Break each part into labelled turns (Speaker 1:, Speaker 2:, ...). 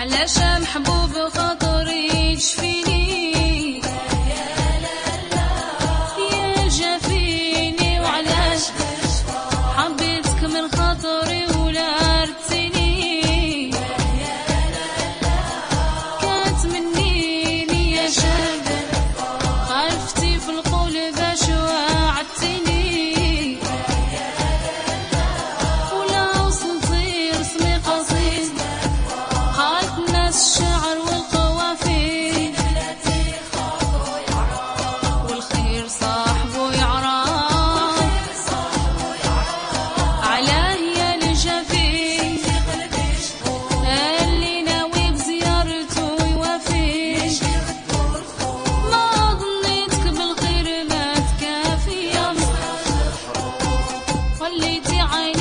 Speaker 1: علشان محبوب خاطري تشفيني خليتي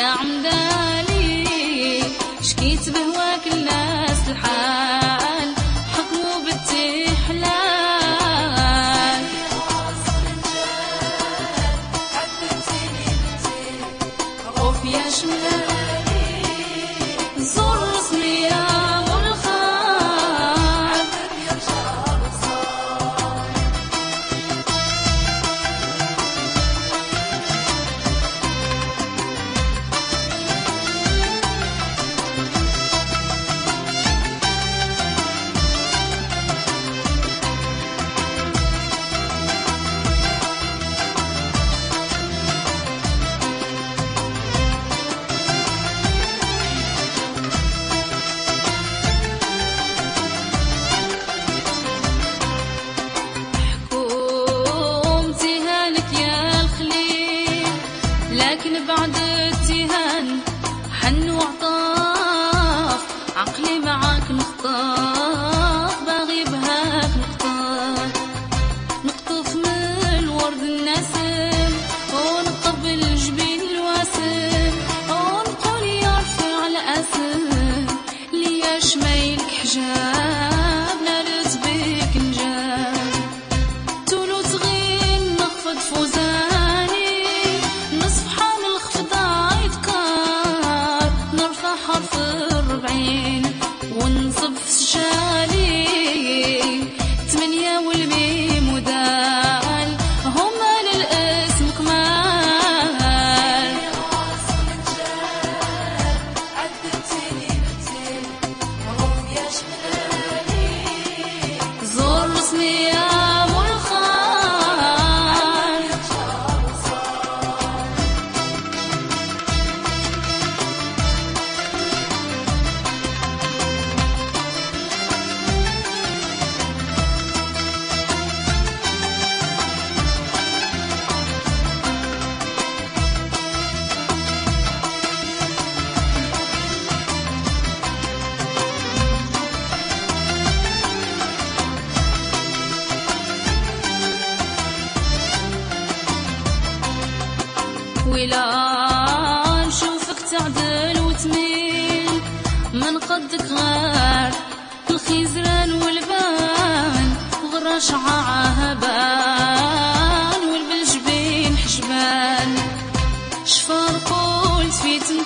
Speaker 1: يا عمدالي شكيت بهواك Çfarë kol svitin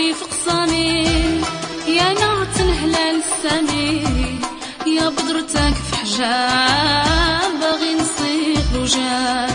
Speaker 1: عرفتي فقصاني يا نعت نهلا لساني يا بدرتك في حجاب باغي نصيغ وجاب.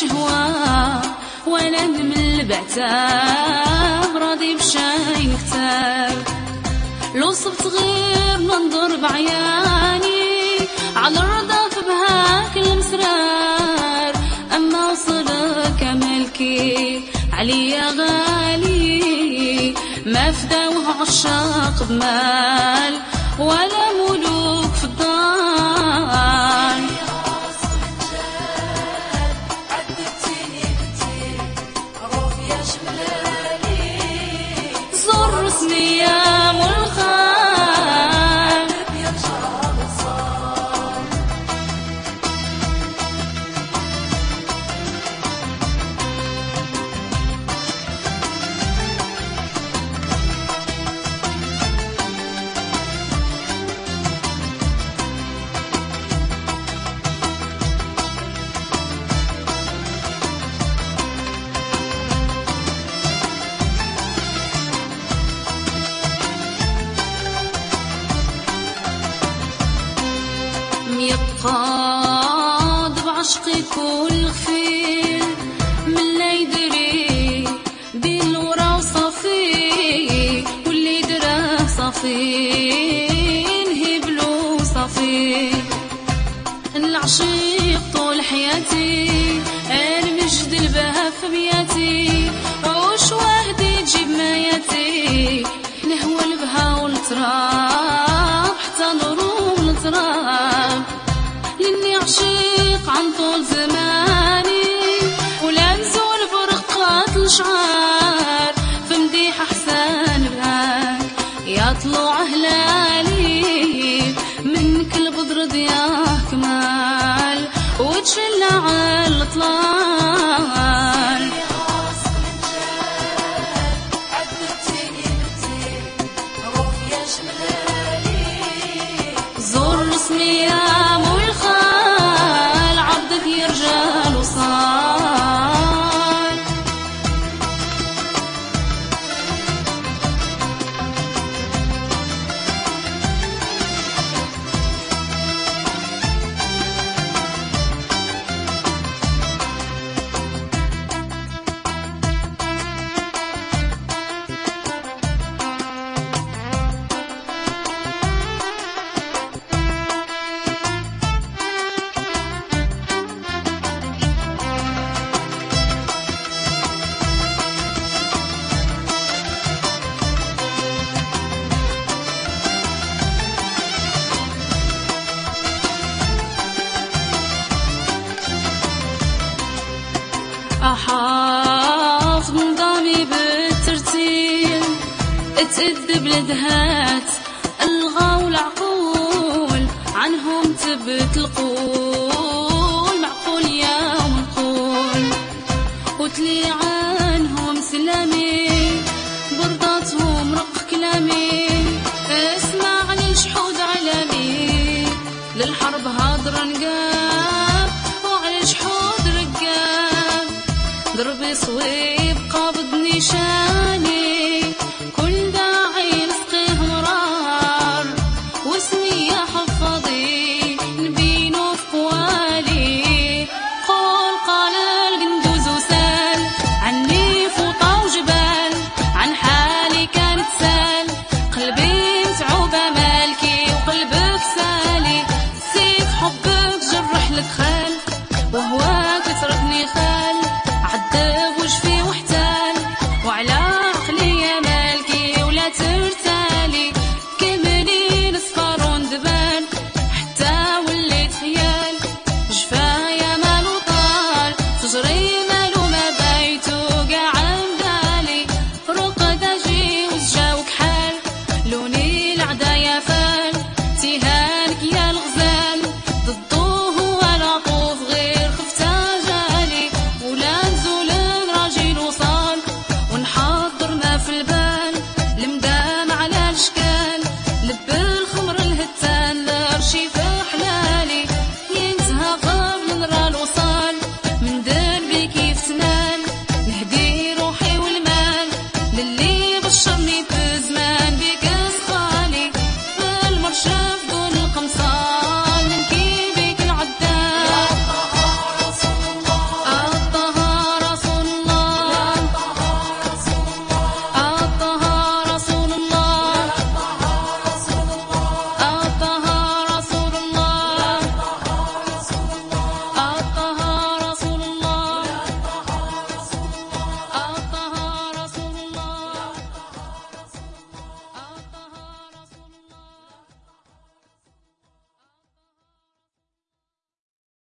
Speaker 1: شهوة وأنا نمل بعتاب راضي بشاي نكتاب لو صبت غير ننظر بعياني على الرضا بهاك المسرار. أما وصلك ملكي عليا غالي. ما فداوه عشاق بمال ولا ملوك me up. हाँ ندهات الغاو العقول عنهم تبت القول. معقول يا منقول؟ وتلي عنهم سلامي برضاتهم رق كلامي. اسمع اسمعني شحود علامي للحرب هاضر نقاب وعلى شحود رقاب. ضربي صويب قابض نيشان 的缘分